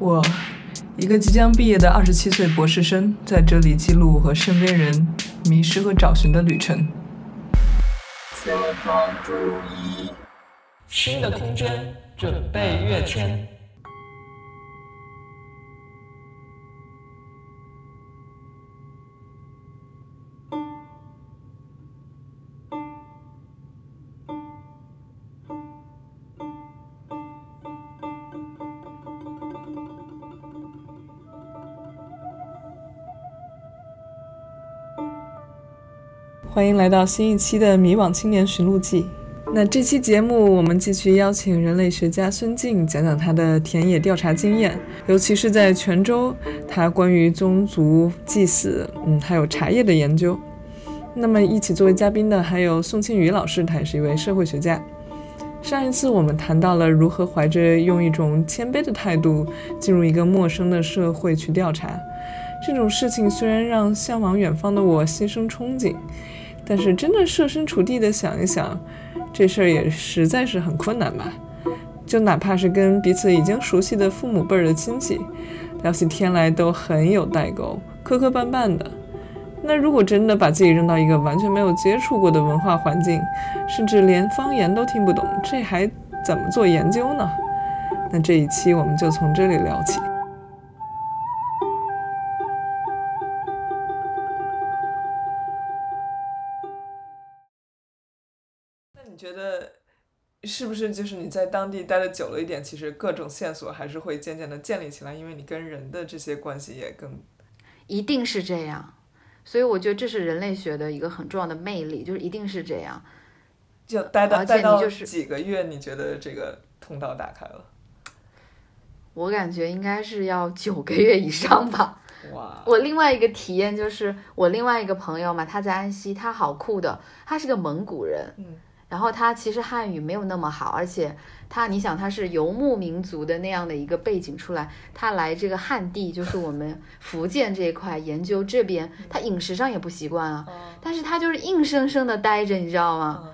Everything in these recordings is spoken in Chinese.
我，一个即将毕业的二十七岁博士生，在这里记录和身边人迷失和找寻的旅程。前方注意，新的空间准备跃迁。欢迎来到新一期的《迷惘青年寻路记》。那这期节目，我们继续邀请人类学家孙静讲讲他的田野调查经验，尤其是在泉州，他关于宗族祭祀，嗯，还有茶叶的研究。那么一起作为嘉宾的还有宋庆宇老师，他也是一位社会学家。上一次我们谈到了如何怀着用一种谦卑的态度进入一个陌生的社会去调查，这种事情虽然让向往远方的我心生憧憬。但是真的设身处地的想一想，这事儿也实在是很困难吧？就哪怕是跟彼此已经熟悉的父母辈儿的亲戚聊起天来都很有代沟，磕磕绊绊的。那如果真的把自己扔到一个完全没有接触过的文化环境，甚至连方言都听不懂，这还怎么做研究呢？那这一期我们就从这里聊起。是不是就是你在当地待的久了一点，其实各种线索还是会渐渐的建立起来，因为你跟人的这些关系也更，一定是这样，所以我觉得这是人类学的一个很重要的魅力，就是一定是这样。就待到待到几个月，你觉得这个通道打开了？我感觉应该是要九个月以上吧。哇！我另外一个体验就是我另外一个朋友嘛，他在安溪，他好酷的，他是个蒙古人。嗯。然后他其实汉语没有那么好，而且他，你想他是游牧民族的那样的一个背景出来，他来这个汉地，就是我们福建这一块研究这边，他饮食上也不习惯啊。但是他就是硬生生的待着，你知道吗？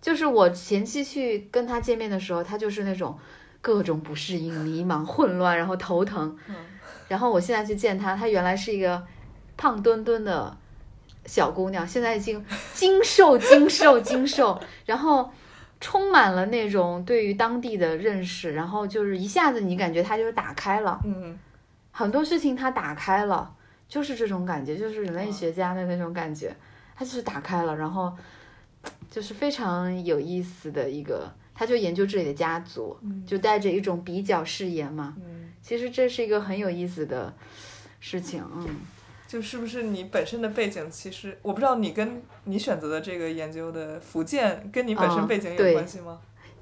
就是我前期去跟他见面的时候，他就是那种各种不适应、迷茫、混乱，然后头疼。然后我现在去见他，他原来是一个胖墩墩的。小姑娘现在已经精瘦、精瘦、精瘦，然后充满了那种对于当地的认识，然后就是一下子你感觉她就是打开了，嗯，很多事情她打开了，就是这种感觉，就是人类学家的那种感觉，她就是打开了，然后就是非常有意思的一个，他就研究这里的家族，就带着一种比较视野嘛，嗯，其实这是一个很有意思的事情，嗯。就是不是你本身的背景，其实我不知道你跟你选择的这个研究的福建跟你本身背景有关系吗？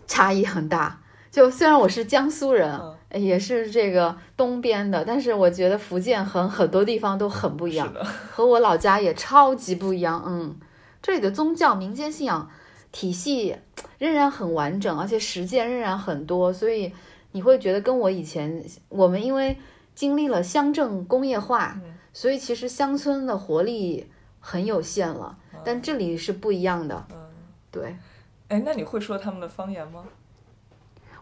差异很大。就虽然我是江苏人，也是这个东边的，但是我觉得福建和很多地方都很不一样，和我老家也超级不一样。嗯，这里的宗教民间信仰体系仍然很完整，而且实践仍然很多，所以你会觉得跟我以前我们因为经历了乡镇工业化。所以其实乡村的活力很有限了，但这里是不一样的。嗯，对。哎，那你会说他们的方言吗？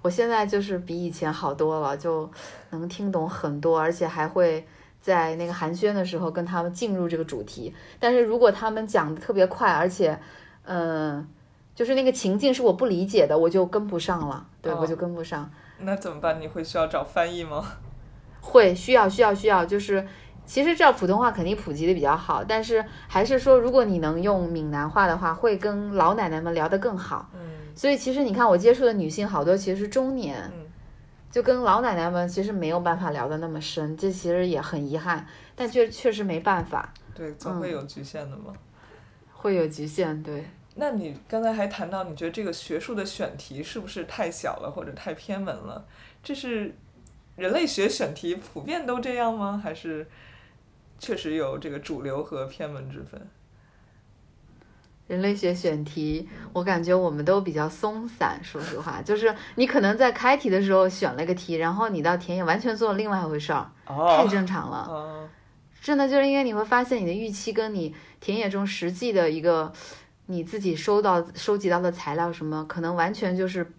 我现在就是比以前好多了，就能听懂很多，而且还会在那个寒暄的时候跟他们进入这个主题。但是如果他们讲的特别快，而且，嗯，就是那个情境是我不理解的，我就跟不上了。对，我就跟不上。那怎么办？你会需要找翻译吗？会，需要，需要，需要，就是。其实这普通话肯定普及的比较好，但是还是说，如果你能用闽南话的话，会跟老奶奶们聊得更好。嗯，所以其实你看，我接触的女性好多其实是中年，嗯，就跟老奶奶们其实没有办法聊得那么深，这其实也很遗憾，但确确实没办法。对，总会有局限的嘛。会有局限，对。那你刚才还谈到，你觉得这个学术的选题是不是太小了，或者太偏门了？这是人类学选题普遍都这样吗？还是？确实有这个主流和偏门之分。人类学选题，我感觉我们都比较松散。说实话，就是你可能在开题的时候选了个题，然后你到田野完全做了另外一回事儿，太正常了。真的就是因为你会发现你的预期跟你田野中实际的一个你自己收到收集到的材料什么，可能完全就是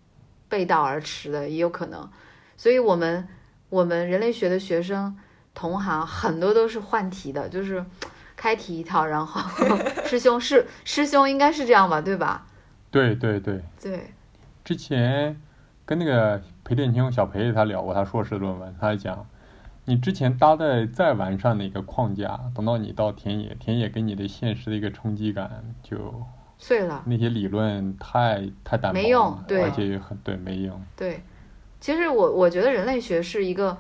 背道而驰的，也有可能。所以我们。我们人类学的学生同行很多都是换题的，就是 开题一套，然后 师兄是师兄应该是这样吧，对吧？对对对，对，之前跟那个裴殿清小裴他聊过他硕士论文，他讲，你之前搭的再完善的一个框架，等到你到田野，田野给你的现实的一个冲击感，就碎了。那些理论太太单薄没用了对而且也很对没用。对，其实我我觉得人类学是一个，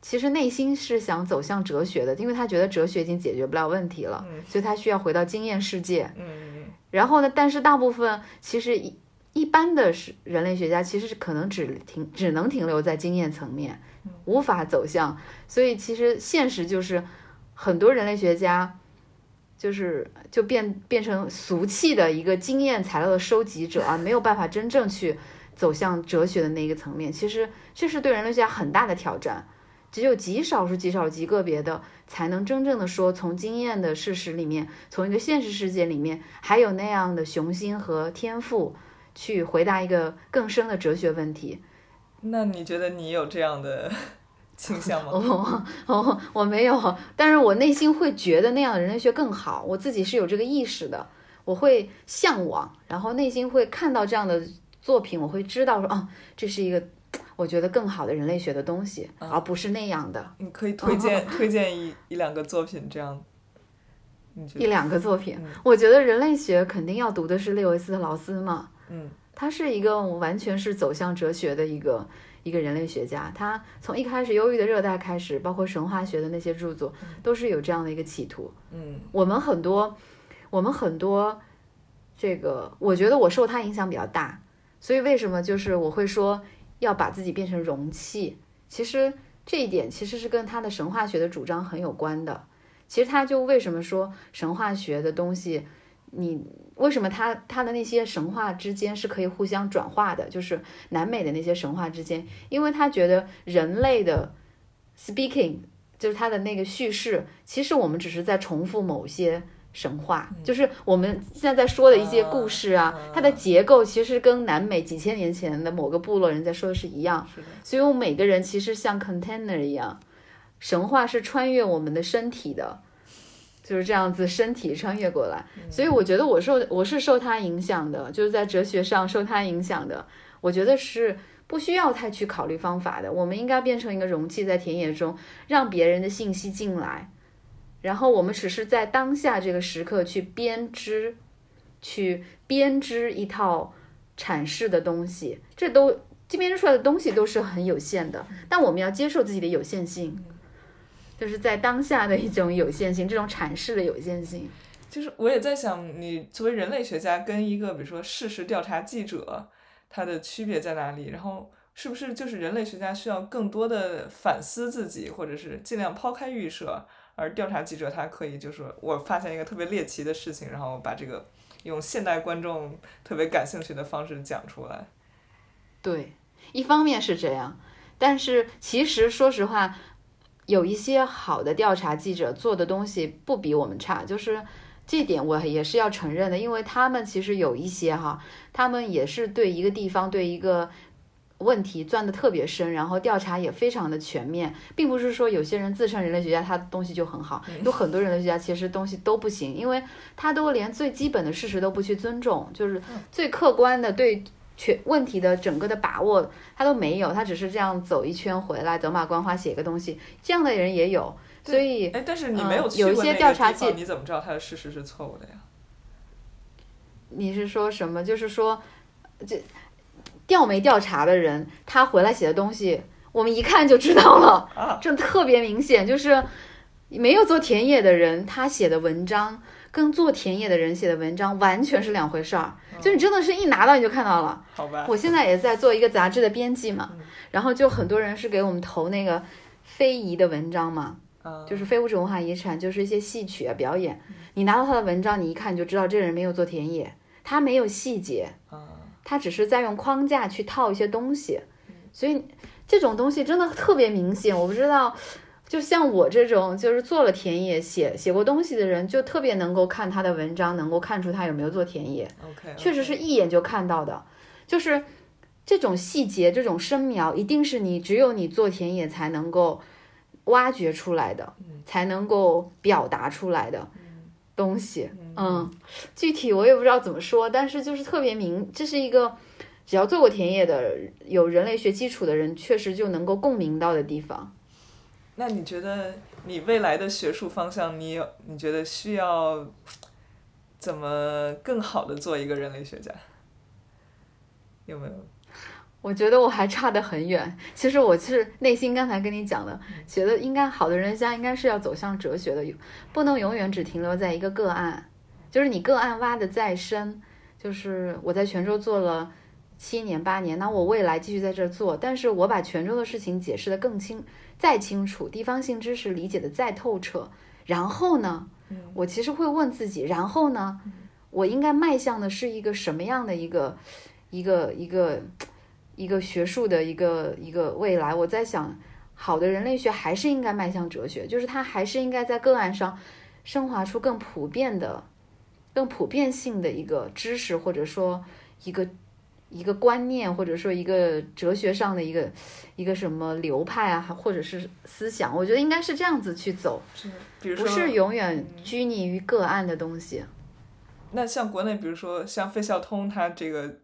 其实内心是想走向哲学的，因为他觉得哲学已经解决不了问题了，嗯所以他需要回到经验世界。嗯然后呢，但是大部分其实一一般的是人类学家，其实是可能只停只能停留在经验层面，无法走向。所以其实现实就是，很多人类学家就是就变变成俗气的一个经验材料的收集者啊，没有办法真正去走向哲学的那个层面。其实这是对人类学家很大的挑战。只有极少数、极少、极个别的，才能真正的说，从经验的事实里面，从一个现实世界里面，还有那样的雄心和天赋，去回答一个更深的哲学问题。那你觉得你有这样的 倾向吗？我我我没有，但是我内心会觉得那样的人类学更好，我自己是有这个意识的，我会向往，然后内心会看到这样的作品，我会知道说，啊，这是一个我觉得更好的人类学的东西，而不是那样的你可以推荐推荐一一两个作品，这样。一？两个作品嗯。我觉得人类学肯定要读的是列维斯特劳斯嘛，嗯他是一个完全是走向哲学的一个一个人类学家。他从一开始《忧郁的热带》开始，包括神话学的那些著作，都是有这样的一个企图。嗯我们很多，我们很多，这个我觉得我受他影响比较大，所以为什么就是我会说要把自己变成容器？其实这一点其实是跟他的神话学的主张很有关的。其实他就为什么说神话学的东西，你为什么他他的那些神话之间是可以互相转化的？就是南美的那些神话之间，因为他觉得人类的 speaking 就是他的那个叙事，其实我们只是在重复某些神话，就是我们现在在说的一些故事啊，它的结构其实跟南美几千年前的某个部落人在说的是一样，所以我们每个人其实像 container 一样，神话是穿越我们的身体的。就是这样子，身体穿越过来，所以我觉得我受我是受他影响的，就是在哲学上受他影响的。我觉得是不需要太去考虑方法的，我们应该变成一个容器，在田野中让别人的信息进来，然后我们只是在当下这个时刻去编织，去编织一套阐释的东西，这都这编织出来的东西都是很有限的，但我们要接受自己的有限性。就是在当下的一种有限性，这种阐释的有限性。就是我也在想，你作为人类学家跟一个比如说事实调查记者，他的区别在哪里？然后是不是就是人类学家需要更多的反思自己，或者是尽量抛开预设，而调查记者他可以就是我发现一个特别猎奇的事情，然后把这个用现代观众特别感兴趣的方式讲出来。对，一方面是这样，但是其实说实话，有一些好的调查记者做的东西不比我们差，就是这点我也是要承认的，因为他们其实有一些哈，他们也是对一个地方对一个。问题钻得特别深，然后调查也非常的全面，并不是说有些人自称人类学家，他的东西就很好，有很多人类学家其实东西都不行，因为他都连最基本的事实都不去尊重，就是最客观的对全问题的整个的把握他都没有，他只是这样走一圈回来，走马观花写个东西，这样的人也有，所以哎，但是你没有嗯有一些调查记你怎么知道他的事实是错误的呀？你是说什么？就是说这调没调查的人，他回来写的东西，我们一看就知道了，啊，这特别明显，就是没有做田野的人，他写的文章跟做田野的人写的文章完全是两回事儿。就你真的是一拿到你就看到了。好吧。我现在也在做一个杂志的编辑嘛，然后就很多人是给我们投那个非遗的文章嘛，嗯就是非物质文化遗产，就是一些戏曲啊表演。你拿到他的文章，你一看你就知道这个人没有做田野，他没有细节，啊他只是在用框架去套一些东西，所以这种东西真的特别明显。我不知道，就像我这种就是做了田野、写写过东西的人，就特别能够看他的文章，能够看出他有没有做田野。，OK，确实是一眼就看到的，就是这种细节、这种深描，一定是你只有你做田野才能够挖掘出来的，才能够表达出来的东西。嗯，具体我也不知道怎么说，但是就是特别明，这是一个只要做过田野的、有人类学基础的人，确实就能够共鸣到的地方。那你觉得你未来的学术方向，你有你觉得需要怎么更好的做一个人类学家？有没有？我觉得我还差得很远。其实我是内心刚才跟你讲的，觉得应该好的人家应该是要走向哲学的，不能永远只停留在一个个案。就是你个案挖的再深，就是我在泉州做了七年八年，那我未来继续在这儿做，但是我把泉州的事情解释的更清、再清楚，地方性知识理解的再透彻，然后呢，我其实会问自己，然后呢，我应该迈向的是一个什么样的一个、一个、一个、一个学术的一个一个未来？我在想，好的人类学还是应该迈向哲学，就是它还是应该在个案上升华出更普遍的。更普遍性的一个知识，或者说一个一个观念，或者说一个哲学上的一个一个什么流派啊，或者是思想，我觉得应该是这样子去走，比如说不是永远拘泥于个案的东西。那像国内，比如说像费孝通，他这个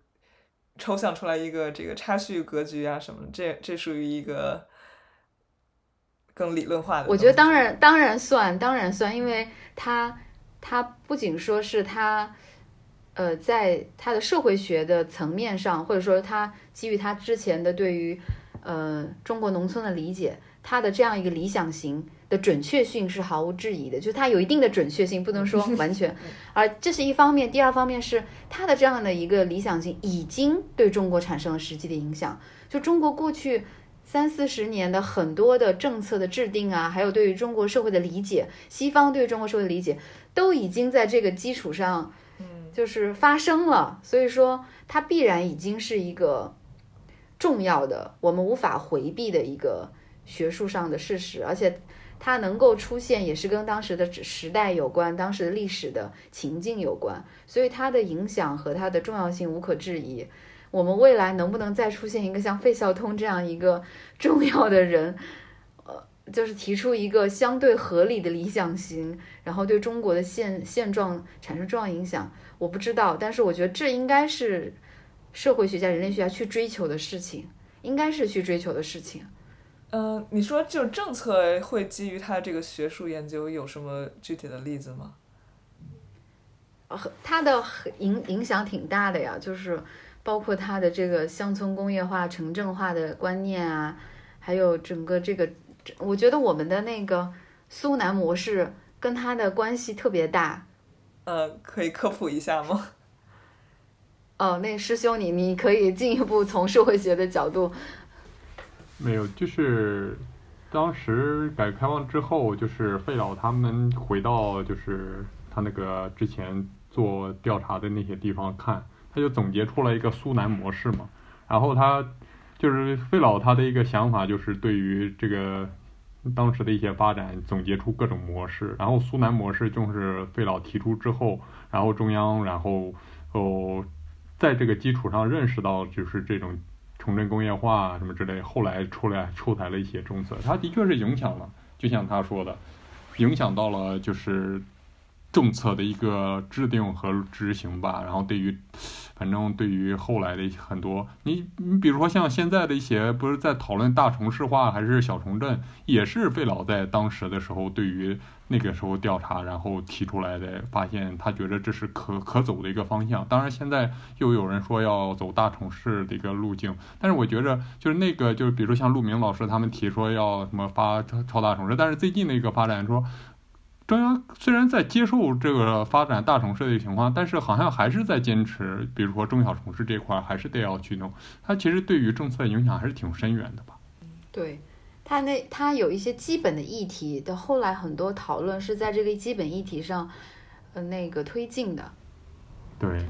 抽象出来一个这个差序格局啊什么的，这这属于一个更理论化的。我觉得当然当然算，当然算，因为他。他不仅说是他，呃，在他的社会学的层面上，或者说他基于他之前的对于呃中国农村的理解，他的这样一个理想型的准确性是毫无质疑的，就他有一定的准确性，不能说 完全。而这是一方面，第二方面是他的这样的一个理想型已经对中国产生了实际的影响。就中国过去三四十年的很多的政策的制定啊，还有对于中国社会的理解，西方对中国社会的理解。都已经在这个基础上，嗯，就是发生了，所以说它必然已经是一个重要的、我们无法回避的一个学术上的事实，而且它能够出现，也是跟当时的时代有关，当时的历史的情境有关，所以它的影响和它的重要性无可置疑。我们未来能不能再出现一个像费孝通这样一个重要的人？呃就是提出一个相对合理的理想型，然后对中国的现现状产生重要影响，我不知道，但是我觉得这应该是社会学家、人类学家去追求的事情，应该是去追求的事情。嗯，你说就政策会基于他这个学术研究有什么具体的例子吗？呃，他的影影响挺大的呀，就是包括他的这个乡村工业化、城镇化的观念啊，还有整个这个。我觉得我们的那个苏南模式跟他的关系特别大，呃，可以科普一下吗？哦，那师兄，你你可以进一步从社会学的角度。没有，就是当时改革开放之后，就是费老他们回到就是他那个之前做调查的那些地方看，他就总结出了一个苏南模式嘛，然后他。就是费老他的一个想法，就是对于这个当时的一些发展总结出各种模式，然后苏南模式就是费老提出之后，然后中央然后哦在这个基础上认识到就是这种城镇工业化什么之类，后来出来出台了一些政策，他的确是影响了，就像他说的，影响到了就是政策的一个制定和执行吧，然后对于。反正对于后来的很多，你你比如说像现在的一些，不是在讨论大城市化还是小城镇，也是费老在当时的时候对于那个时候调查，然后提出来的，发现他觉得这是可可走的一个方向。当然现在又有人说要走大城市的一个路径，但是我觉着就是那个就是比如说像陆明老师他们提说要什么发超超大城市，但是最近的一个发展说。中央虽然在接受这个发展大城市的情况，但是好像还是在坚持，比如说中小城市这块还是得要去弄。它其实对于政策影响还是挺深远的吧？对，它那它有一些基本的议题的，后来很多讨论是在这个基本议题上，呃，那个推进的。对。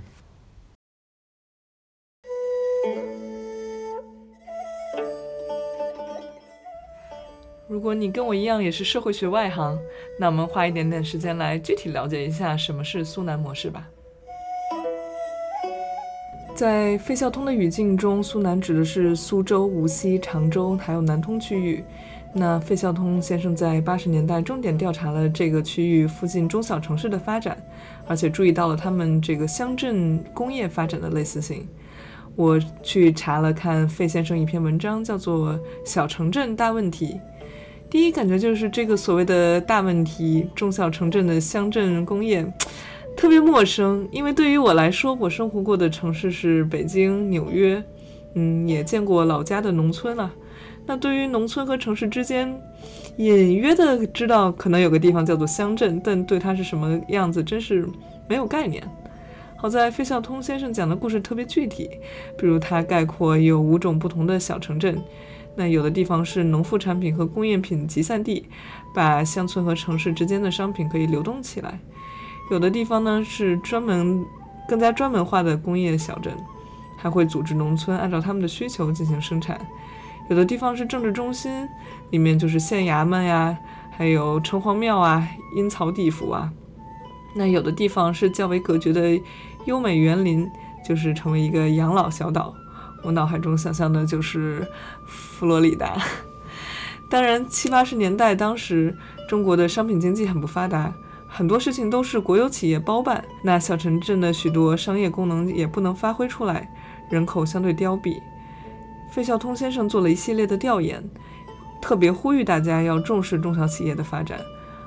如果你跟我一样也是社会学外行，那我们花一点点时间来具体了解一下什么是苏南模式吧。在费孝通的语境中，苏南指的是苏州、无锡、常州还有南通区域。那费孝通先生在八十年代重点调查了这个区域附近中小城市的发展，而且注意到了他们这个乡镇工业发展的类似性。我去查了看费先生一篇文章，叫做《小城镇大问题》。第一感觉就是这个所谓的大问题，中小城镇的乡镇工业。特别陌生，因为对于我来说，我生活过的城市是北京、纽约，嗯，也见过老家的农村了。那对于农村和城市之间，隐约的知道可能有个地方叫做乡镇，但对它是什么样子，真是没有概念。好在费孝通先生讲的故事特别具体，比如他概括有五种不同的小城镇，那有的地方是农副产品和工业品集散地，把乡村和城市之间的商品可以流动起来。有的地方呢是专门更加专门化的工业小镇，还会组织农村按照他们的需求进行生产。有的地方是政治中心，里面就是县衙门呀，还有城隍庙啊、阴曹地府啊。那有的地方是较为隔绝的优美园林，就是成为一个养老小岛。我脑海中想象的就是佛罗里达。当然，七八十年代当时中国的商品经济很不发达。很多事情都是国有企业包办，那小城镇的许多商业功能也不能发挥出来，人口相对凋敝。费孝通先生做了一系列的调研，特别呼吁大家要重视中小企业的发展，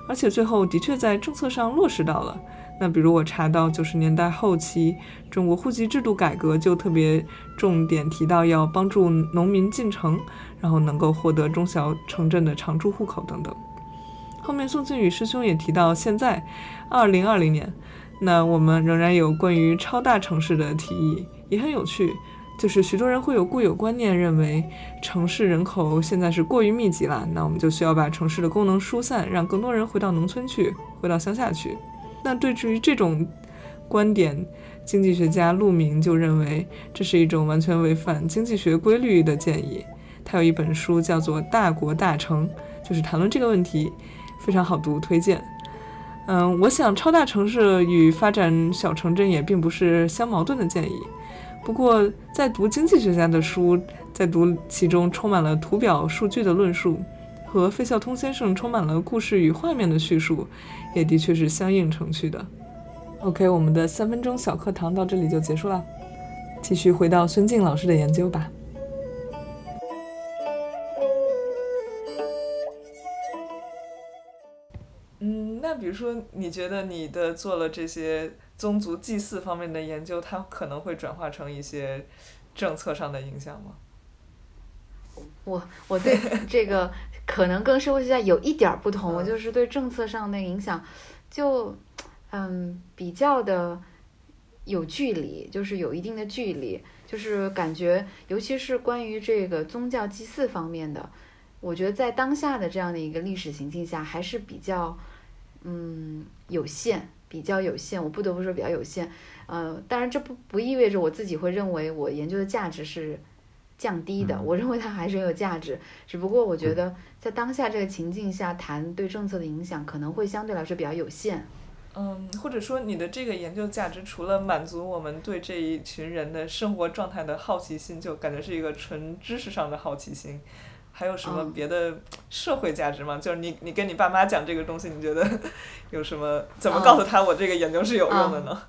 而且最后的确在政策上落实到了。那比如我查到九十年代后期，中国户籍制度改革就特别重点提到要帮助农民进城，然后能够获得中小城镇的常住户口等等。后面宋庆宇师兄也提到，现在二零二零年，那我们仍然有关于超大城市的提议，也很有趣。就是许多人会有固有观念，认为城市人口现在是过于密集了，那我们就需要把城市的功能疏散，让更多人回到农村去，回到乡下去。那对于这种观点，经济学家陆明就认为这是一种完全违反经济学规律的建议。他有一本书叫做《大国大城》，就是谈论这个问题。非常好读，推荐。嗯，我想超大城市与发展小城镇也并不是相矛盾的建议。不过，在读经济学家的书，在读其中充满了图表数据的论述，和费孝通先生充满了故事与画面的叙述，也的确是相映成趣的。OK，我们的三分钟小课堂到这里就结束了，继续回到孙静老师的研究吧。嗯那比如说，你觉得你的做了这些宗族祭祀方面的研究，它可能会转化成一些政策上的影响吗？我我对这个可能跟社会学家有一点儿不同，我就是对政策上的影响，就嗯比较的有距离，就是有一定的距离，就是感觉尤其是关于这个宗教祭祀方面的，我觉得在当下的这样的一个历史情境下，还是比较。嗯，有限，比较有限，我不得不说比较有限。呃，当然这不不意味着我自己会认为我研究的价值是降低的，我认为它还是很有价值。只不过我觉得在当下这个情境下谈对政策的影响可能会相对来说比较有限。嗯，或者说你的这个研究价值除了满足我们对这一群人的生活状态的好奇心，就感觉是一个纯知识上的好奇心。还有什么别的社会价值吗？就是你你跟你爸妈讲这个东西，你觉得有什么？怎么告诉他我这个研究是有用的呢？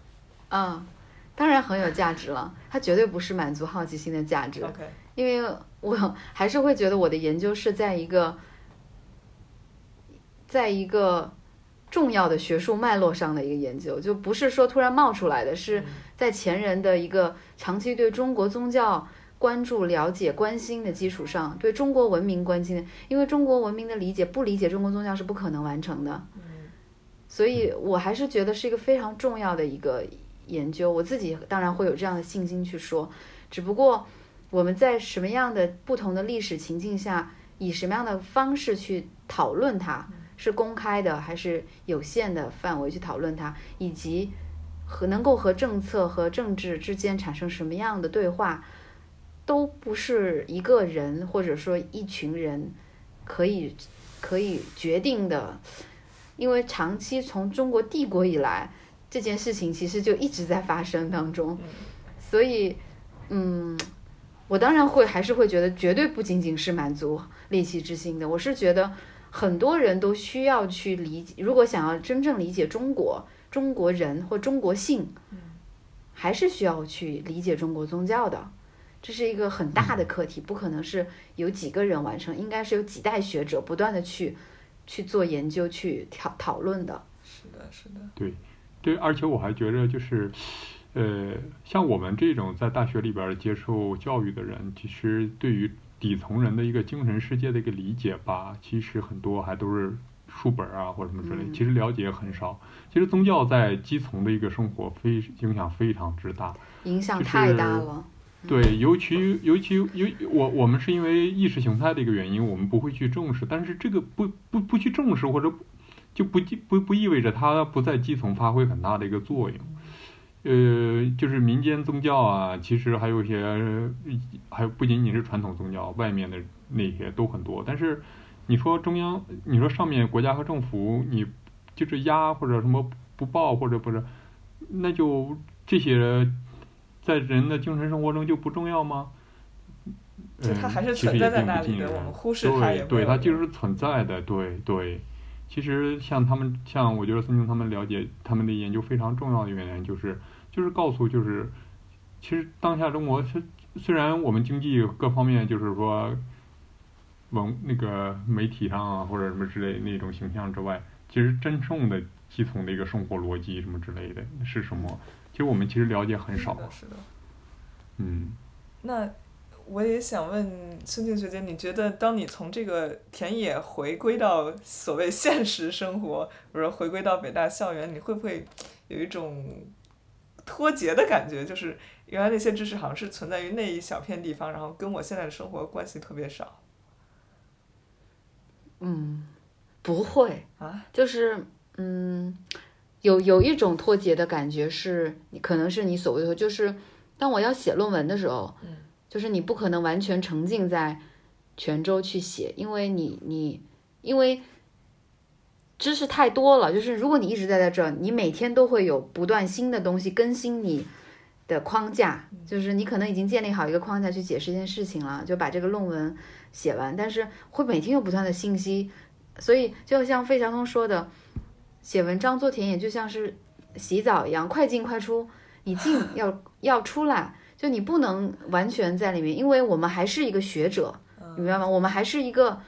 嗯，当然很有价值了，它绝对不是满足好奇心的价值。OK，因为我 还是会觉得我的研究是在一个，在一个重要的学术脉络上的一个研究，就不是说突然冒出来的，是在前人的一个长期对中国宗教。关注、了解、关心的基础上，对中国文明关心的，因为中国文明的理解，不理解中国宗教是不可能完成的。所以我还是觉得是一个非常重要的一个研究。我自己当然会有这样的信心去说，只不过我们在什么样的不同的历史情境下，以什么样的方式去讨论它，是公开的还是有限的范围去讨论它，以及和能够和政策和政治之间产生什么样的对话。都不是一个人或者说一群人可以可以决定的，因为长期从中国帝国以来，这件事情其实就一直在发生当中，所以嗯，我当然会还是会觉得绝对不仅仅是满足猎奇之心的，我是觉得很多人都需要去理解，如果想要真正理解中国、中国人或中国性，还是需要去理解中国宗教的。这是一个很大的课题，不可能是有几个人完成，应该是有几代学者不断的去去做研究、去讨讨论的。是的，是的，对，对，而且我还觉得就是，呃，像我们这种在大学里边儿接受教育的人，其实对于底层人的一个精神世界的一个理解吧，其实很多还都是书本儿啊或者什么之类，嗯其实了解很少。其实宗教在基层的一个生活非影响非常之大。影响就太大是了。对，尤其尤其尤我我们是因为意识形态的一个原因，我们不会去重视，但是这个不不不去重视或者就不不不意味着它不在基层发挥很大的一个作用。呃，就是民间宗教啊，其实还有一些，还有不仅仅是传统宗教，外面的那些都很多。但是你说中央，你说上面国家和政府，你就是压或者什么不报或者不是，那就这些在人的精神生活中就不重要吗？就它嗯还是存在其实也在那里的，并不尽然我们忽视它也对对，它就是存在的，对对。其实像他们，像我觉得孙静他们了解他们的研究非常重要的原因，就是就是告诉就是，其实当下中国是虽然我们经济各方面就是说，文那个媒体上啊或者什么之类那种形象之外，其实真正的基层的一个生活逻辑什么之类的是什么，其实我们其实了解很少是。的，是的。嗯。那我也想问孙静学姐，你觉得当你从这个田野回归到所谓现实生活，比如说回归到北大校园，你会不会有一种脱节的感觉？就是原来那些知识好像是存在于那一小片地方，然后跟我现在的生活关系特别少嗯，不会，啊？就是嗯，有有一种脱节的感觉是，你可能是你所谓的，就是当我要写论文的时候，嗯就是你不可能完全沉浸在泉州去写，因为你你因为知识太多了，就是如果你一直待在这儿，你每天都会有不断新的东西更新你的框架，就是你可能已经建立好一个框架去解释一件事情了，就把这个论文写完，但是会每天有不断的信息，所以就像费翔东说的，写文章做田野就像是洗澡一样，快进快出，你进 要要出来，就你不能完全在里面，因为我们还是一个学者，你明白吗？我们还是一个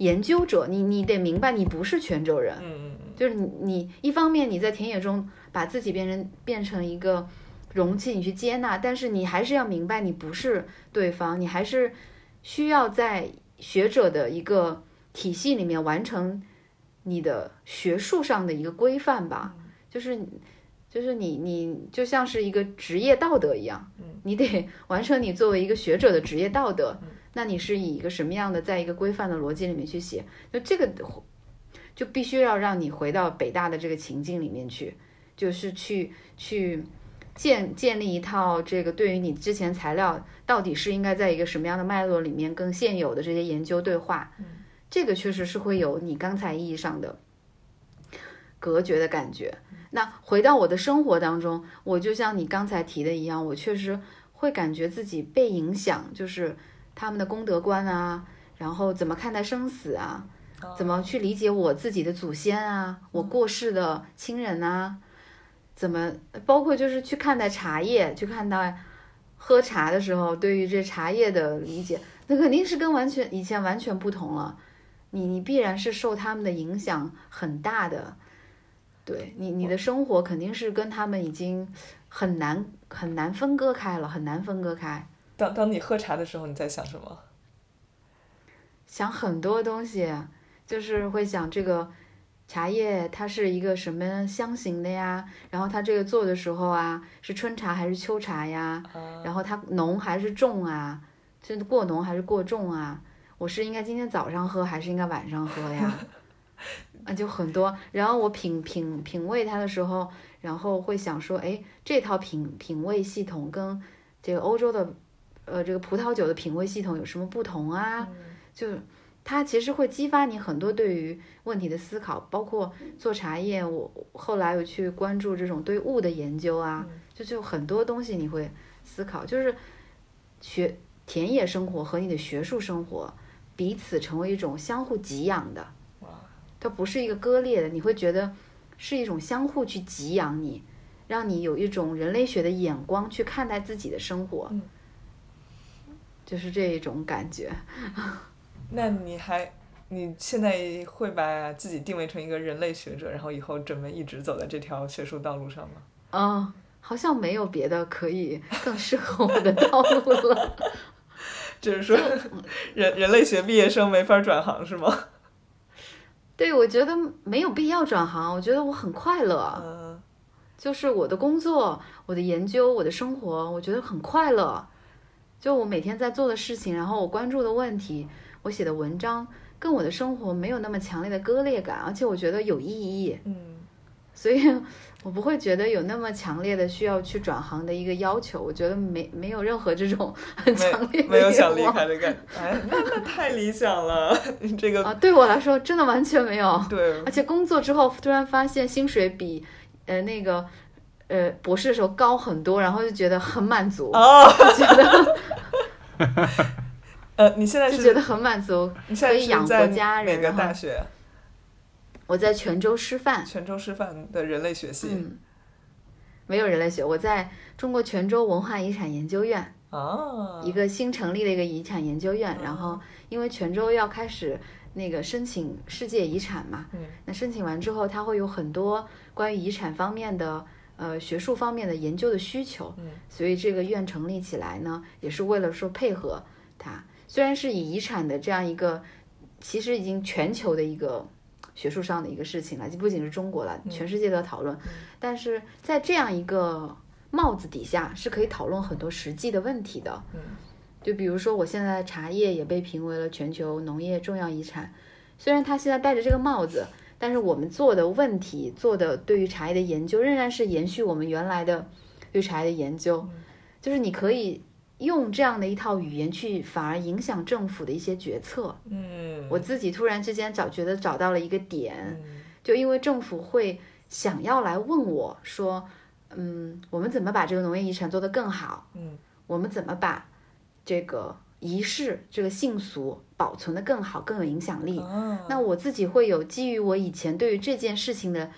研究者，你你得明白，你不是泉州人，嗯嗯嗯，就是你你一方面你在田野中把自己变成变成一个容器，你去接纳，但是你还是要明白你不是对方，你还是需要在学者的一个体系里面完成你的学术上的一个规范吧，就是就是你你就像是一个职业道德一样，你得完成你作为一个学者的职业道德。那你是以一个什么样的，在一个规范的逻辑里面去写？就这个就必须要让你回到北大的这个情境里面去，就是去去建建立一套这个对于你之前材料到底是应该在一个什么样的脉络里面跟现有的这些研究对话，这个确实是会有你刚才意义上的隔绝的感觉。那回到我的生活当中，我就像你刚才提的一样，我确实会感觉自己被影响，就是他们的功德观啊，然后怎么看待生死啊，怎么去理解我自己的祖先啊，我过世的亲人啊，怎么包括就是去看待茶叶，去看待喝茶的时候，对于这茶叶的理解，那肯定是跟完全以前完全不同了。你你必然是受他们的影响很大的，对你你的生活肯定是跟他们已经很难很难分割开了，很难分割开。当当你喝茶的时候，你在想什么？想很多东西，就是会想这个茶叶它是一个什么香型的呀？然后它这个做的时候啊，是春茶还是秋茶呀？然后它浓还是重啊？是过浓还是过重啊？我是应该今天早上喝还是应该晚上喝呀？啊，就很多。然后我品品品味它的时候，然后会想说，哎，这套品品味系统跟这个欧洲的呃这个葡萄酒的品味系统有什么不同啊？就它其实会激发你很多对于问题的思考，包括做茶叶，我后来有去关注这种对物的研究啊，就就很多东西你会思考，就是学田野生活和你的学术生活彼此成为一种相互给养的，它不是一个割裂的，你会觉得是一种相互去给养你，让你有一种人类学的眼光去看待自己的生活，嗯就是这一种感觉。那你还你现在会把自己定位成一个人类学者，然后以后准备一直走在这条学术道路上吗？嗯，好像没有别的可以更适合我的道路了。就是说，人人类学毕业生没法转行是吗？对，我觉得没有必要转行，我觉得我很快乐。嗯就是我的工作、我的研究、我的生活，我觉得很快乐。就我每天在做的事情，然后我关注的问题，我写的文章，跟我的生活没有那么强烈的割裂感，而且我觉得有意义，嗯 所以我不会觉得有那么强烈的需要去转行的一个要求。我觉得没没有任何这种 很强烈的没没有想离开的感觉。哎，那那太理想了，你这个、啊，对我来说真的完全没有。对而且工作之后突然发现薪水比呃那个呃博士的时候高很多，然后就觉得很满足，哦，就觉得 呃，你现在就是觉得很满足，你现在可以养活家人。哪个大学？我在泉州师范，泉州师范的人类学系。嗯，没有人类学，我在中国泉州文化遗产研究院，啊，一个新成立的一个遗产研究院。然后因为泉州要开始那个申请世界遗产嘛，嗯那申请完之后，它会有很多关于遗产方面的。呃，学术方面的研究的需求，嗯所以这个院成立起来呢，也是为了说配合它。虽然是以遗产的这样一个，其实已经全球的一个学术上的一个事情了，就不仅是中国了，全世界都在讨论。但是在这样一个帽子底下，是可以讨论很多实际的问题的。嗯，就比如说，我现在茶叶也被评为了全球农业重要遗产，虽然它现在戴着这个帽子。但是我们做的问题，做的对于茶叶的研究，仍然是延续我们原来的对茶叶的研究，就是你可以用这样的一套语言去，反而影响政府的一些决策。嗯，我自己突然之间找觉得找到了一个点，嗯就因为政府会想要来问我说，嗯，我们怎么把这个农业遗产做得更好？嗯，我们怎么把这个仪式、这个信俗保存得更好、更有影响力？啊，那我自己会有基于我以前对于这件事情的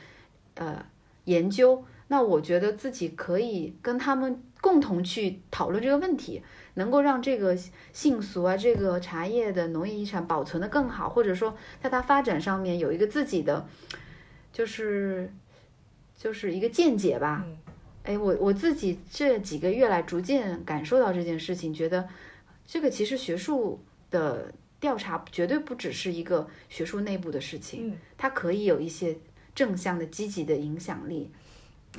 呃研究，那我觉得自己可以跟他们共同去讨论这个问题，能够让这个信俗啊，这个茶叶的农业遗产保存得更好，或者说在它发展上面有一个自己的，就是就是一个见解吧。嗯哎，我我自己这几个月来逐渐感受到这件事情，觉得这个其实学术的调查绝对不只是一个学术内部的事情，嗯它可以有一些正向的、积极的影响力。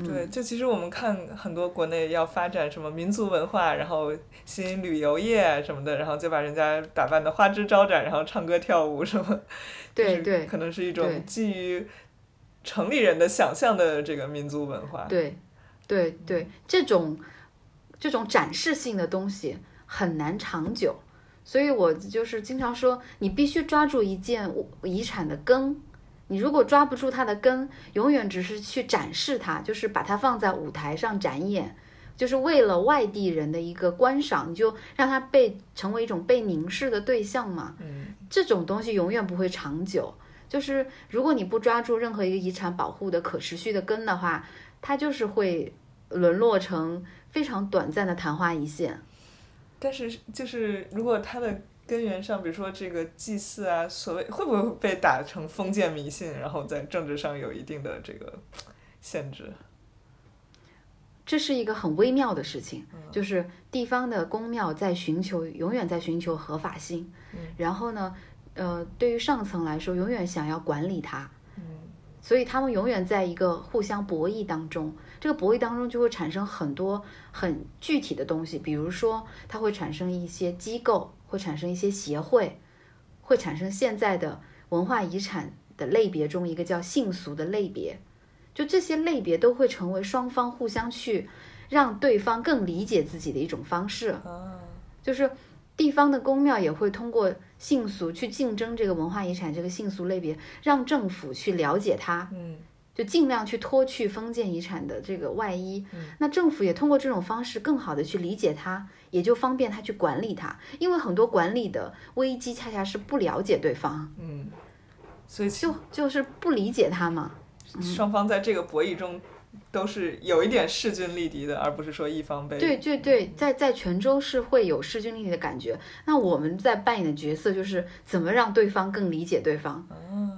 对，就其实我们看很多国内要发展什么民族文化，然后吸引旅游业什么的，然后就把人家打扮的花枝招展，然后唱歌跳舞什么，就是对对可能是一种基于城里人的想象的这个民族文化。对，对对，这种这种展示性的东西很难长久，所以我就是经常说，你必须抓住一件遗产的根。你如果抓不住它的根，永远只是去展示它，就是把它放在舞台上展演，就是为了外地人的一个观赏，你就让它被成为一种被凝视的对象嘛。嗯这种东西永远不会长久。就是如果你不抓住任何一个遗产保护的可持续的根的话，它就是会沦落成非常短暂的昙花一现。但是就是如果它的根源上，比如说这个祭祀啊，所谓会不会被打成封建迷信，然后在政治上有一定的这个限制？这是一个很微妙的事情，就是地方的公庙在寻求，永远在寻求合法性，然后呢，呃，对于上层来说，永远想要管理它，所以他们永远在一个互相博弈当中。这个博弈当中就会产生很多很具体的东西，比如说它会产生一些机构，会产生一些协会，会产生现在的文化遗产的类别中一个叫性俗的类别。就这些类别都会成为双方互相去让对方更理解自己的一种方式。啊，就是地方的公庙也会通过性俗去竞争这个文化遗产这个性俗类别，让政府去了解它，嗯就尽量去脱去封建遗产的这个外衣。嗯那政府也通过这种方式更好的去理解它，也就方便他去管理它。因为很多管理的危机恰恰是不了解对方，嗯，所以就就是不理解他嘛。双方在这个博弈中都是有一点势均力敌的，而不是说一方被对对对，在在泉州是会有势均力敌的感觉。那我们在扮演的角色就是怎么让对方更理解对方。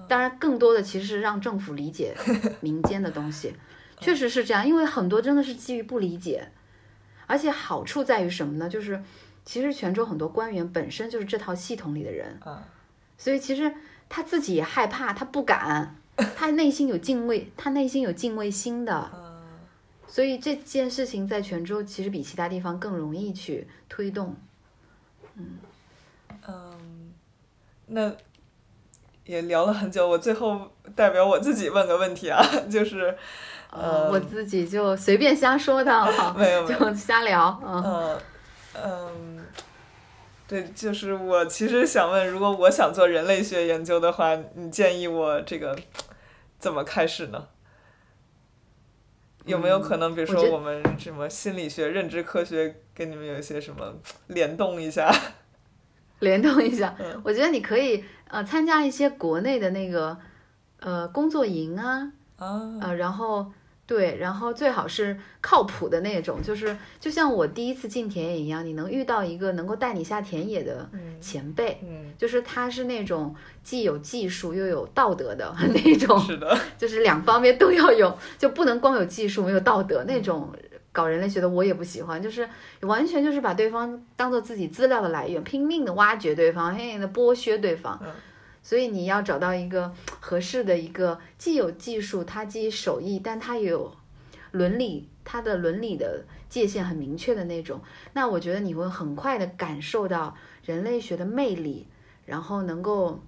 当然，更多的其实是让政府理解 民间的东西，确实是这样。因为很多真的是基于不理解，而且好处在于什么呢？就是其实泉州很多官员本身就是这套系统里的人，啊，所以其实他自己也害怕，他不敢，他内心有敬畏，他内心有敬畏心的。所以这件事情在泉州其实比其他地方更容易去推动。嗯嗯，那也聊了很久，我最后代表我自己问个问题啊，就是，呃，我自己就随便瞎说的哈，没有没有就瞎聊，嗯。嗯嗯，对，就是我其实想问，如果我想做人类学研究的话，你建议我这个怎么开始呢？有没有可能，比如说我们什么心理学、认知科学跟你们有一些什么联动一下？联动一下嗯，我觉得你可以呃参加一些国内的那个呃工作营啊，啊，呃，然后对，然后最好是靠谱的那种，就是就像我第一次进田野一样，你能遇到一个能够带你下田野的嗯前辈，嗯，就是他是那种既有技术又有道德的那种，是的，就是两方面都要有，就不能光有技术没有道德那种。搞人类学的我也不喜欢，就是完全就是把对方当做自己资料的来源，拼命的挖掘对方，拼命的剥削对方。嗯所以你要找到一个合适的一个，既有技术，它既手艺，但它也有伦理，它的伦理的界限很明确的那种。那我觉得你会很快的感受到人类学的魅力，然后能够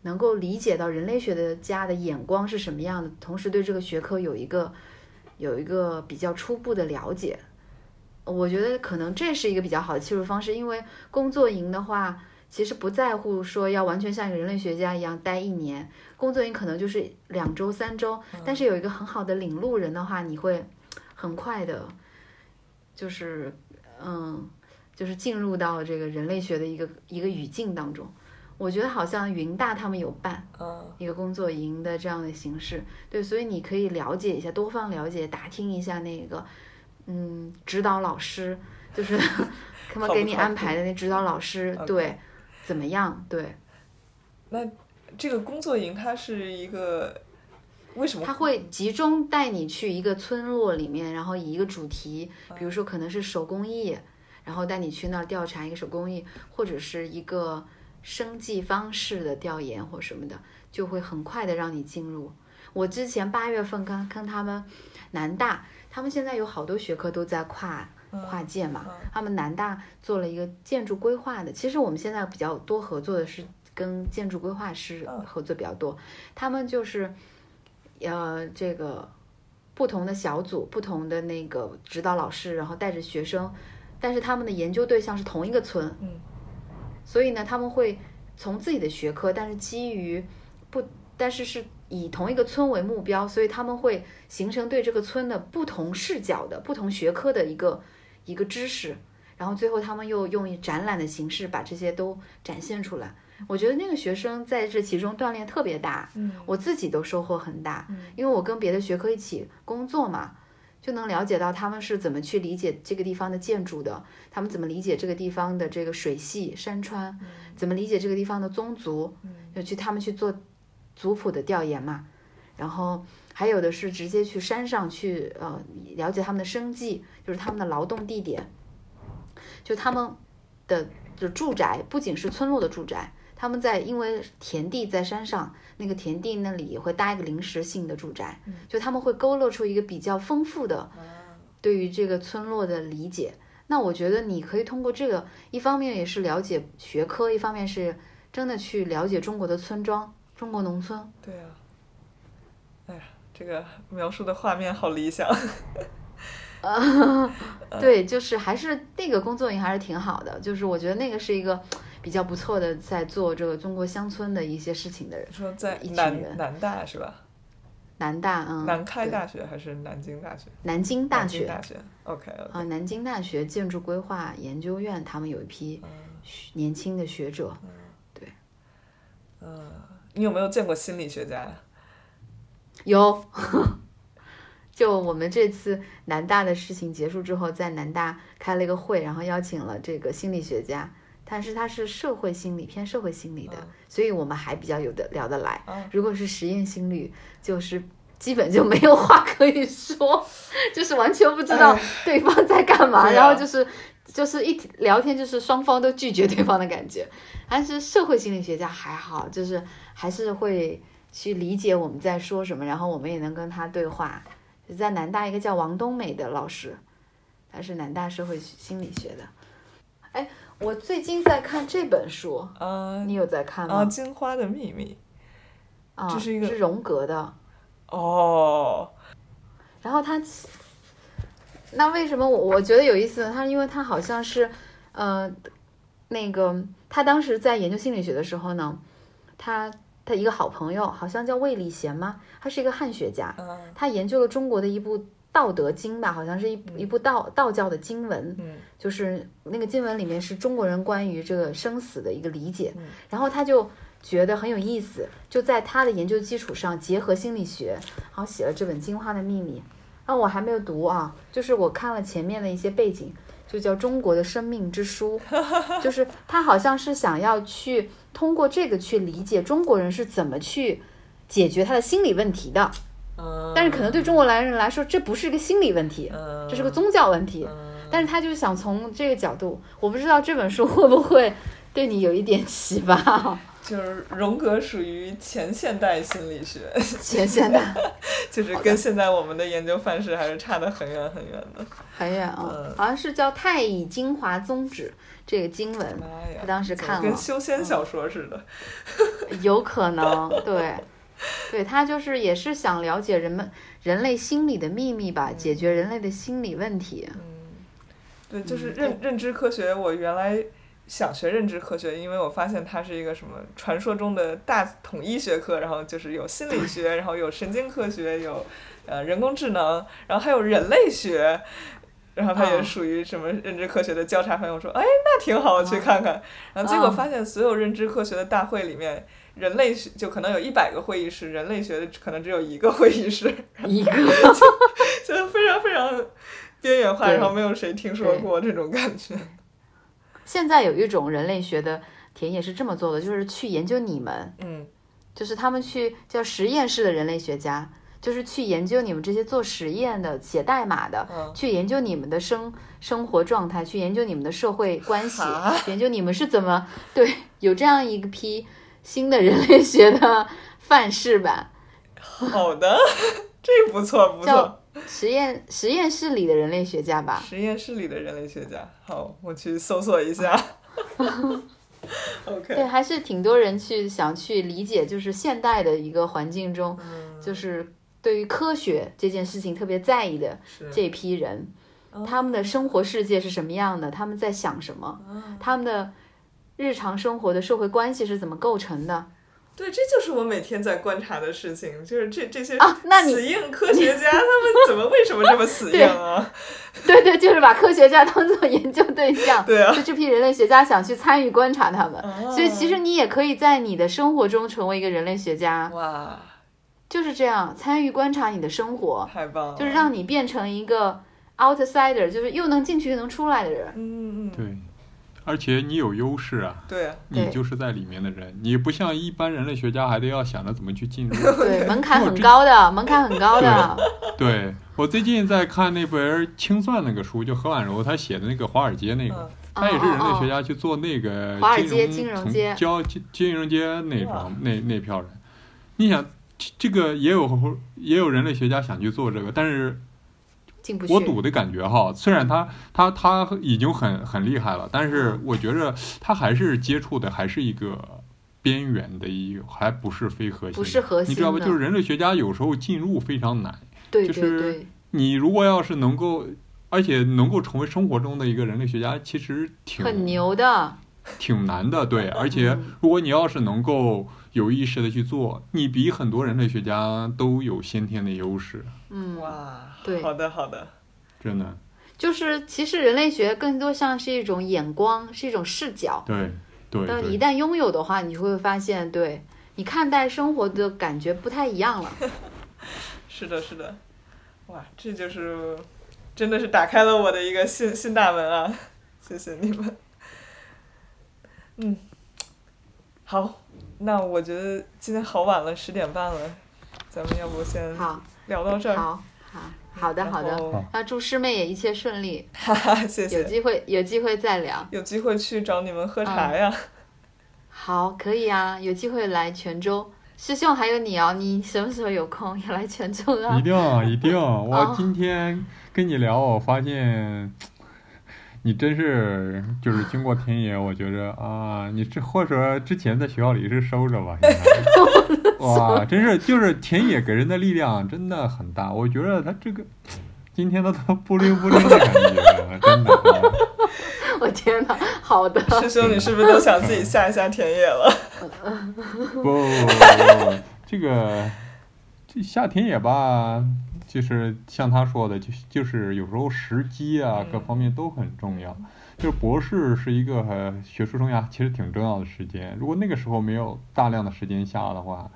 能够理解到人类学的家的眼光是什么样的，同时对这个学科有一个有一个比较初步的了解。我觉得可能这是一个比较好的切入方式，因为工作营的话，其实不在乎说要完全像一个人类学家一样待一年，工作营可能就是两周、三周，但是有一个很好的领路人的话，你会很快的，就是嗯，就是进入到这个人类学的一个一个语境当中。我觉得好像云大他们有办嗯一个工作营的这样的形式，对，所以你可以了解一下，多方了解，打听一下那个，嗯，指导老师，就是 他们给你安排的那指导老师，对，怎么样？对，那这个工作营它是一个为什么他会集中带你去一个村落里面，然后以一个主题，比如说可能是手工艺，然后带你去那儿调查一个手工艺，或者是一个生计方式的调研或什么的，就会很快的让你进入。我之前八月份跟跟他们南大，他们现在有好多学科都在跨跨界嘛，他们南大做了一个建筑规划的，其实我们现在比较多合作的是跟建筑规划师合作比较多，他们就是呃这个不同的小组、不同的那个指导老师，然后带着学生，但是他们的研究对象是同一个村，嗯，所以呢，他们会从自己的学科，但是基于不，但是是以同一个村为目标，所以他们会形成对这个村的不同视角的不同学科的一个一个知识，然后最后他们又用展览的形式把这些都展现出来。我觉得那个学生在这其中锻炼特别大，嗯。我自己都收获很大，嗯。因为我跟别的学科一起工作嘛，就能了解到他们是怎么去理解这个地方的建筑的，他们怎么理解这个地方的这个水系、山川，怎么理解这个地方的宗族，就去他们去做族谱的调研嘛，然后还有的是直接去山上去呃了解他们的生计，就是他们的劳动地点，就他们的就住宅不仅是村落的住宅。他们在因为田地在山上，那个田地那里也会搭一个临时性的住宅，就他们会勾勒出一个比较丰富的对于这个村落的理解。那我觉得你可以通过这个，一方面也是了解学科，一方面是真的去了解中国的村庄、中国农村。对啊，哎呀，这个描述的画面好理想。对，就是还是那个工作营还是挺好的，就是我觉得那个是一个比较不错的，在做这个中国乡村的一些事情的人。说在一群南大是吧？南大，嗯，南开大学还是南京大学？南京大南京学大学。OK。啊，南京大学建筑规划研究院，他们有一批年轻的学者，对你有没有见过心理学家呀？有，就我们这次南大的事情结束之后，在南大开了一个会，然后邀请了这个心理学家，但是他是社会心理偏社会心理的，嗯所以我们还比较有的聊得来。嗯如果是实验心理，就是基本就没有话可以说，就是完全不知道对方在干嘛，然后就是就是一聊天就是双方都拒绝对方的感觉。但是社会心理学家还好，就是还是会去理解我们在说什么，然后我们也能跟他对话。在南大一个叫王冬美的老师，他是南大社会心理学的。哎，我最近在看这本书，啊你有在看啊，吗？金花的秘密。啊，这是一个是荣格的。哦，然后他，那为什么我我觉得有意思呢？他因为他好像是，呃，那个他当时在研究心理学的时候呢，他他一个好朋友好像叫魏礼贤吗？他是一个汉学家，嗯他研究了中国的一部《道德经》吧，好像是一一部道道教的经文，嗯就是那个经文里面是中国人关于这个生死的一个理解，嗯然后他就觉得很有意思，就在他的研究基础上结合心理学，然后写了这本《金花的秘密》。啊，我还没有读啊，就是我看了前面的一些背景，就叫《中国的生命之书 》，就是他好像是想要去通过这个去理解中国人是怎么去解决他的心理问题的。嗯，但是可能对中国来人来说，这不是一个心理问题，嗯这是个宗教问题。但是他就是想从这个角度，我不知道这本书会不会对你有一点启发。就是荣格属于前现代心理学，前现代 就是跟现在我们的研究范式还是差得很远很远的。很远啊、嗯好像是叫《太乙精华宗旨》这个经文！他当时看了跟，修仙小说似的。有可能对。对他就是也是想了解人们人类心理的秘密吧，解决人类的心理问题。嗯对，就是嗯认认知科学，我原来想学认知科学，因为我发现它是一个什么传说中的大统一学科，然后就是有心理学，然后有神经科学，有呃人工智能，然后还有人类学。然后它也啊属于什么认知科学的交叉范围，我说哎，那挺好，我去看看。然后结果啊发现，所有认知科学的大会里面，人类学就可能有一百个会议室，人类学的可能只有一个会议室，一个？就非常非常边缘化，对。然后没有谁听说过这种感觉。现在有一种人类学的田野是这么做的，就是去研究你们，嗯。就是他们去叫实验室的人类学家，就是去研究你们这些做实验的、写代码的，嗯。去研究你们的生生活状态，去研究你们的社会关系啊，研究你们是怎么对有这样一批新的人类学的范式吧，好的，这不错不错叫。实验实验室里的人类学家吧。实验室里的人类学家，好，我去搜索一下。OK，对，还是挺多人去想去理解，就是现代的一个环境中，嗯就是对于科学这件事情特别在意的这批人，哦他们的生活世界是什么样的？他们在想什么？哦他们的日常生活的社会关系是怎么构成的？对，这就是我每天在观察的事情，就是这这些啊那你死硬科学家，他们怎么为什么这么死硬啊？对对，就是把科学家当做研究对象。对啊就这批人类学家想去参与观察他们，哦所以其实你也可以在你的生活中成为一个人类学家，哇，就是这样参与观察你的生活，太棒了！就是让你变成一个 outsider，就是又能进去又能出来的人。嗯嗯嗯，对，而且你有优势啊，你就是在里面的人，你不像一般人类学家还得要想着怎么去进入。对，门槛很高的，门槛很高的。对我最近在看那本清算那个书，就何婉柔她写的那个华尔街那个，嗯。他也是人类学哦家去做那个华尔街金金融从街交金金融街那哇。种那那票人，你想这这个也有也有人类学家想去做这个，但是进不去。我赌的感觉哈，虽然他他他已经很很厉害了，但是我觉着他还是接触的还是一个边缘的一个，还不是非核心，不是核心你知道吧？就是人类学家有时候进入非常难。对就是你如果要是能够，而且能够成为生活中的一个人类学家，其实挺很牛的。挺难的，对。而且嗯如果你要是能够有意识的去做，你比很多人类学家都有先天的优势，嗯，哇，对好的好的，真的。就是其实人类学更多像是一种眼光，是一种视角。对对对，当一旦拥有的话，你会发现，对你看待生活的感觉不太一样了。是的是的，哇，这就是真的是打开了我的一个新新大门啊！谢谢你们。嗯，好，那我觉得今天好晚了，十点半了，咱们要不先好，聊到这儿？好，好，好的，好的。那祝师妹也一切顺利，哈哈，谢谢有。机会有机会再聊。有机会去找你们喝茶呀！好，可以啊，有机会来泉州。师兄还有你哦，你什么时候有空也来泉州啊一？定一定。我 哦今天跟你聊，我发现你真是就是经过田野，我觉着啊，你这或者说之前在学校里是收着吧，哇，真是就是田野给人的力量真的很大。我觉得他这个今天的都不灵不灵的感觉，真的。真的我天哪，好的。师兄，你是不是都想自己下一下田野了？不不不不不，这个这下田野吧，就是像他说的，就就是有时候时机啊，各方面都很重要。就是博士是一个呃学术生涯其实挺重要的时间，如果那个时候没有大量的时间下的话，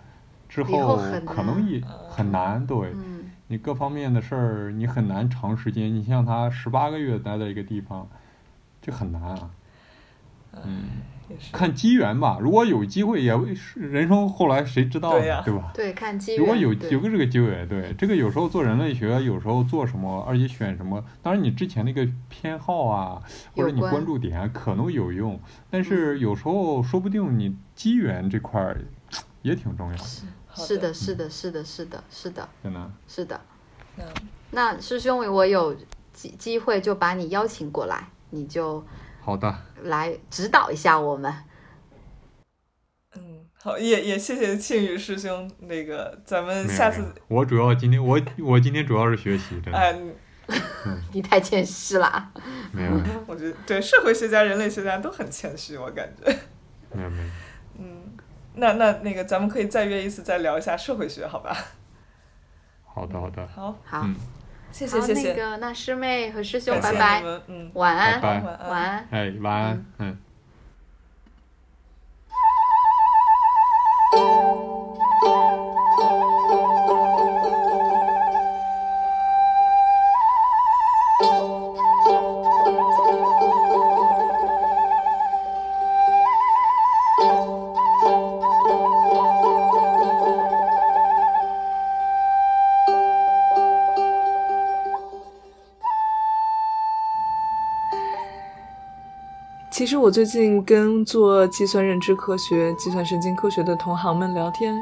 之后可能也很难。对嗯，你各方面的事儿，你很难长时间。你像他十八个月待在一个地方，这很难啊。嗯。看机缘吧，如果有机会也人生后来谁知道呢，对呀吧？对，看机缘。如果有对有个这个机会，对这个有时候做人类学，有时候做什么，而且选什么，当然你之前那个偏好啊，或者你关关注点可能有用，但嗯是有时候说不定你机缘这块儿也挺重要的，好是的，是的，是的，是的，是的，真的。是的。嗯那师兄，我有机机会就把你邀请过来，你就好的，来指导一下我们。嗯，好，也也谢谢庆宇师兄，那个咱们下次，我主要今天我我今天主要是学习，真的。哎，你太谦虚了。没有。没有我觉得对社会学家、人类学家都很谦虚，我感觉。没有没有，嗯，那那那个咱们可以再约一次，再聊一下社会学，好吧？好的好的，好，好，嗯，好谢谢谢谢，那个，那师妹和师兄拜拜嗯，晚安，拜拜晚安。晚安。哎，晚安，嗯。我最近跟做计算认知科学、计算神经科学的同行们聊天，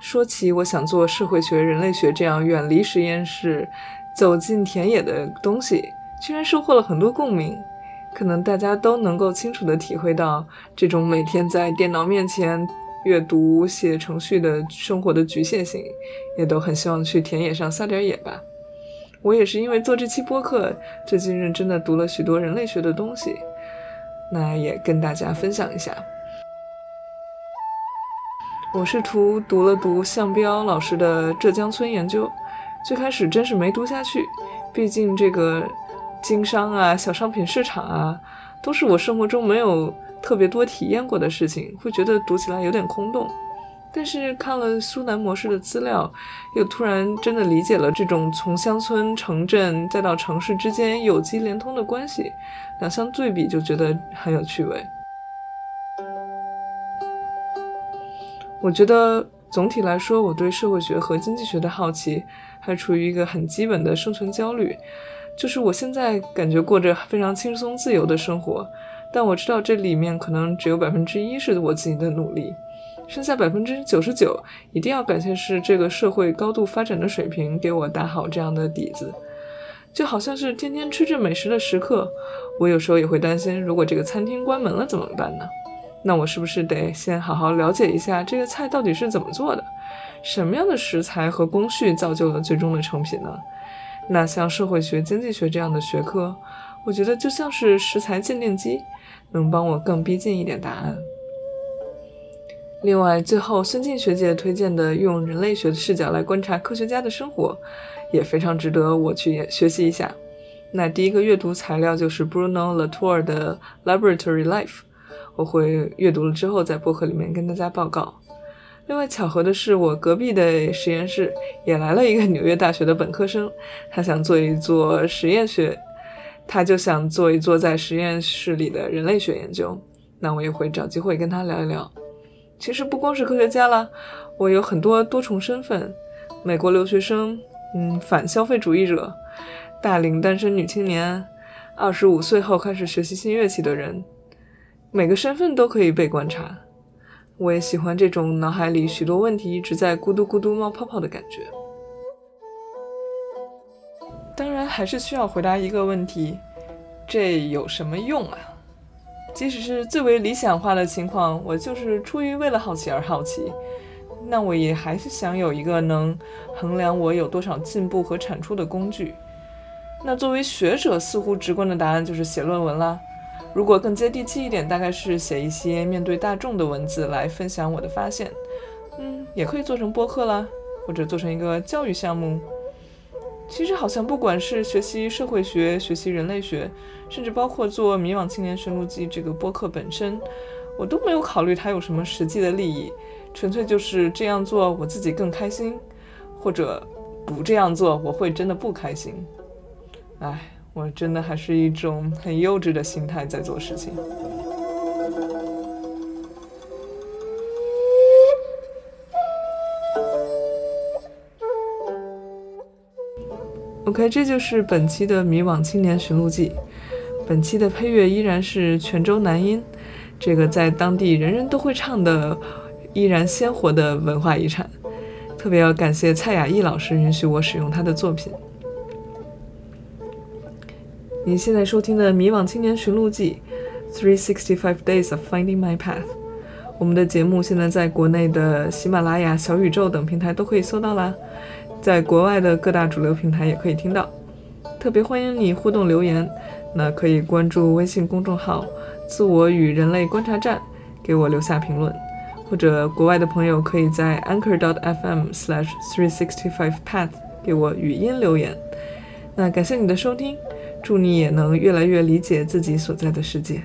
说起我想做社会学、人类学这样远离实验室、走进田野的东西，居然收获了很多共鸣。可能大家都能够清楚地体会到这种每天在电脑面前阅读、写程序的生活的局限性，也都很希望去田野上撒点野吧。我也是因为做这期播客，最近认真地读了许多人类学的东西。那也跟大家分享一下。我试图读了读向彪老师的《浙江村研究》，最开始真是没读下去，毕竟这个经商啊、小商品市场啊，都是我生活中没有特别多体验过的事情，会觉得读起来有点空洞。但是看了苏南模式的资料，又突然真的理解了这种从乡村、城镇再到城市之间有机连通的关系，两相对比就觉得很有趣味。我觉得总体来说，我对社会学和经济学的好奇还处于一个很基本的生存焦虑，就是我现在感觉过着非常轻松自由的生活，但我知道这里面可能只有百分之一是我自己的努力。剩下百分之九十九，一定要感谢是这个社会高度发展的水平给我打好这样的底子。就好像是天天吃着美食的食客，我有时候也会担心，如果这个餐厅关门了怎么办呢？那我是不是得先好好了解一下这个菜到底是怎么做的？什么样的食材和工序造就了最终的成品呢？那像社会学、经济学这样的学科，我觉得就像是食材鉴定机，能帮我更逼近一点答案。另外，最后孙静学姐推荐的用人类学的视角来观察科学家的生活，也非常值得我去学习一下。那第一个阅读材料就是 Bruno Latour 的 Laboratory Life，我会阅读了之后在博客里面跟大家报告。另外巧合的是，我隔壁的实验室也来了一个纽约大学的本科生，他想做一做实验学，他就想做一做在实验室里的人类学研究。那我也会找机会跟他聊一聊。其实不光是科学家啦，我有很多多重身份：美国留学生，嗯，反消费主义者，大龄单身女青年，二十五岁后开始学习新乐器的人。每个身份都可以被观察。我也喜欢这种脑海里许多问题一直在咕嘟咕嘟冒泡泡的感觉。当然，还是需要回答一个问题：这有什么用啊？即使是最为理想化的情况，我就是出于为了好奇而好奇，那我也还是想有一个能衡量我有多少进步和产出的工具。那作为学者，似乎直观的答案就是写论文啦。如果更接地气一点，大概是写一些面对大众的文字来分享我的发现。嗯，也可以做成播客啦，或者做成一个教育项目。其实好像不管是学习社会学、学习人类学，甚至包括做《迷惘青年寻路记》这个播客本身，我都没有考虑它有什么实际的利益，纯粹就是这样做我自己更开心，或者不这样做我会真的不开心。唉，我真的还是一种很幼稚的心态在做事情。OK，这就是本期的《迷惘青年寻路记》。本期的配乐依然是泉州南音，这个在当地人人都会唱的、依然鲜活的文化遗产。特别要感谢蔡雅艺老师允许我使用他的作品。你现在收听的《迷惘青年寻路记》，Three Sixty Five Days of Finding My Path。我们的节目现在在国内的喜马拉雅、小宇宙等平台都可以搜到啦。在国外的各大主流平台也可以听到，特别欢迎你互动留言。那可以关注微信公众号“自我与人类观察站”，给我留下评论，或者国外的朋友可以在 anchor.fm/slash/three-sixty-five-path 给我语音留言。那感谢你的收听，祝你也能越来越理解自己所在的世界。